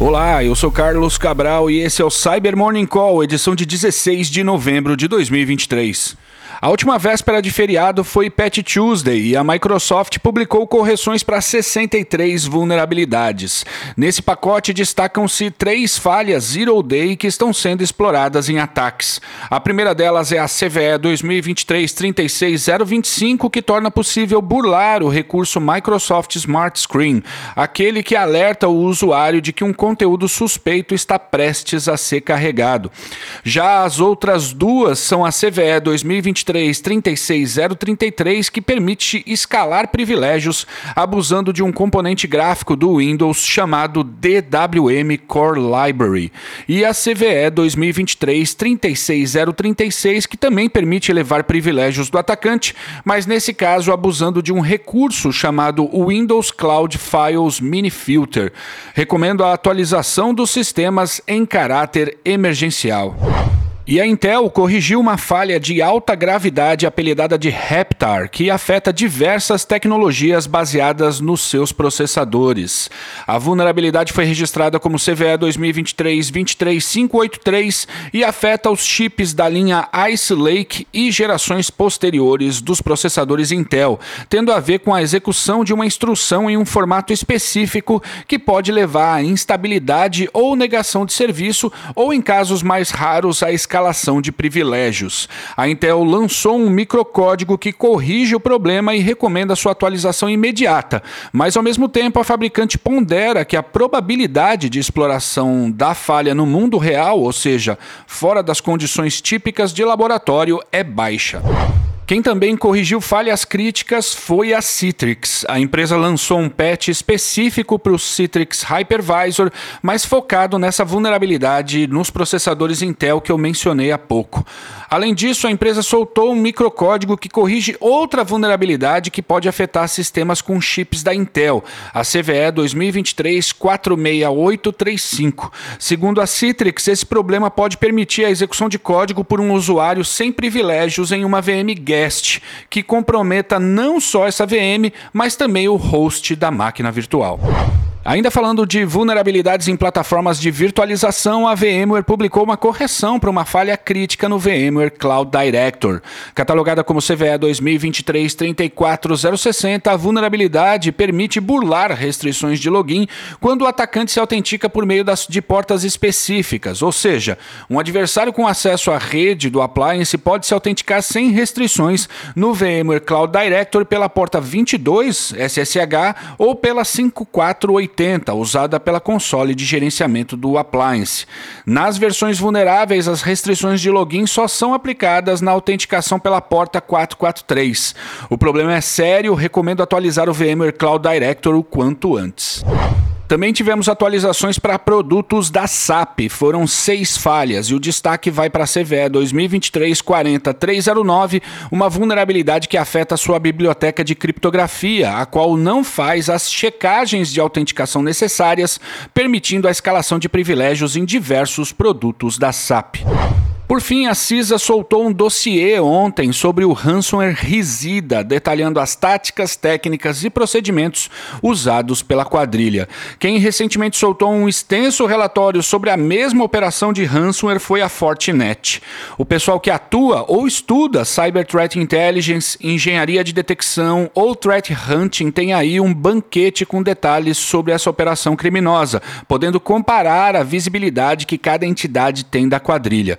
Olá, eu sou Carlos Cabral e esse é o Cyber Morning Call, edição de 16 de novembro de 2023. A última véspera de feriado foi Patch Tuesday e a Microsoft publicou correções para 63 vulnerabilidades. Nesse pacote destacam-se três falhas Zero Day que estão sendo exploradas em ataques. A primeira delas é a CVE 2023-36025, que torna possível burlar o recurso Microsoft Smart Screen, aquele que alerta o usuário de que um conteúdo suspeito está prestes a ser carregado. Já as outras duas são a CVE 2023 36033 que permite escalar privilégios abusando de um componente gráfico do Windows chamado DWM Core Library, e a CVE 2023-36036 que também permite elevar privilégios do atacante, mas nesse caso abusando de um recurso chamado Windows Cloud Files Mini Filter. Recomendo a atualização dos sistemas em caráter emergencial. E a Intel corrigiu uma falha de alta gravidade apelidada de Heptar, que afeta diversas tecnologias baseadas nos seus processadores. A vulnerabilidade foi registrada como CVE 2023-23583 e afeta os chips da linha Ice Lake e gerações posteriores dos processadores Intel, tendo a ver com a execução de uma instrução em um formato específico que pode levar a instabilidade ou negação de serviço, ou em casos mais raros, a escala escalação de privilégios. A Intel lançou um microcódigo que corrige o problema e recomenda sua atualização imediata, mas ao mesmo tempo a fabricante pondera que a probabilidade de exploração da falha no mundo real, ou seja, fora das condições típicas de laboratório, é baixa. Quem também corrigiu falhas críticas foi a Citrix. A empresa lançou um patch específico para o Citrix Hypervisor, mas focado nessa vulnerabilidade nos processadores Intel que eu mencionei há pouco. Além disso, a empresa soltou um microcódigo que corrige outra vulnerabilidade que pode afetar sistemas com chips da Intel, a CVE 2023-46835. Segundo a Citrix, esse problema pode permitir a execução de código por um usuário sem privilégios em uma VM guest, que comprometa não só essa VM, mas também o host da máquina virtual. Ainda falando de vulnerabilidades em plataformas de virtualização, a VMware publicou uma correção para uma falha crítica no VMware Cloud Director. Catalogada como CVE 2023-34060, a vulnerabilidade permite burlar restrições de login quando o atacante se autentica por meio das, de portas específicas, ou seja, um adversário com acesso à rede do appliance pode se autenticar sem restrições no VMware Cloud Director pela porta 22 SSH ou pela 5480 80, usada pela console de gerenciamento do appliance. Nas versões vulneráveis, as restrições de login só são aplicadas na autenticação pela porta 443. O problema é sério, recomendo atualizar o VMware Cloud Director o quanto antes. Também tivemos atualizações para produtos da SAP, foram seis falhas e o destaque vai para a CVE 2023-40309, uma vulnerabilidade que afeta sua biblioteca de criptografia, a qual não faz as checagens de autenticação necessárias, permitindo a escalação de privilégios em diversos produtos da SAP. Por fim, a CISA soltou um dossiê ontem sobre o ransomware Risida, detalhando as táticas, técnicas e procedimentos usados pela quadrilha. Quem recentemente soltou um extenso relatório sobre a mesma operação de ransomware foi a Fortinet. O pessoal que atua ou estuda Cyber Threat Intelligence, engenharia de detecção ou threat hunting tem aí um banquete com detalhes sobre essa operação criminosa, podendo comparar a visibilidade que cada entidade tem da quadrilha.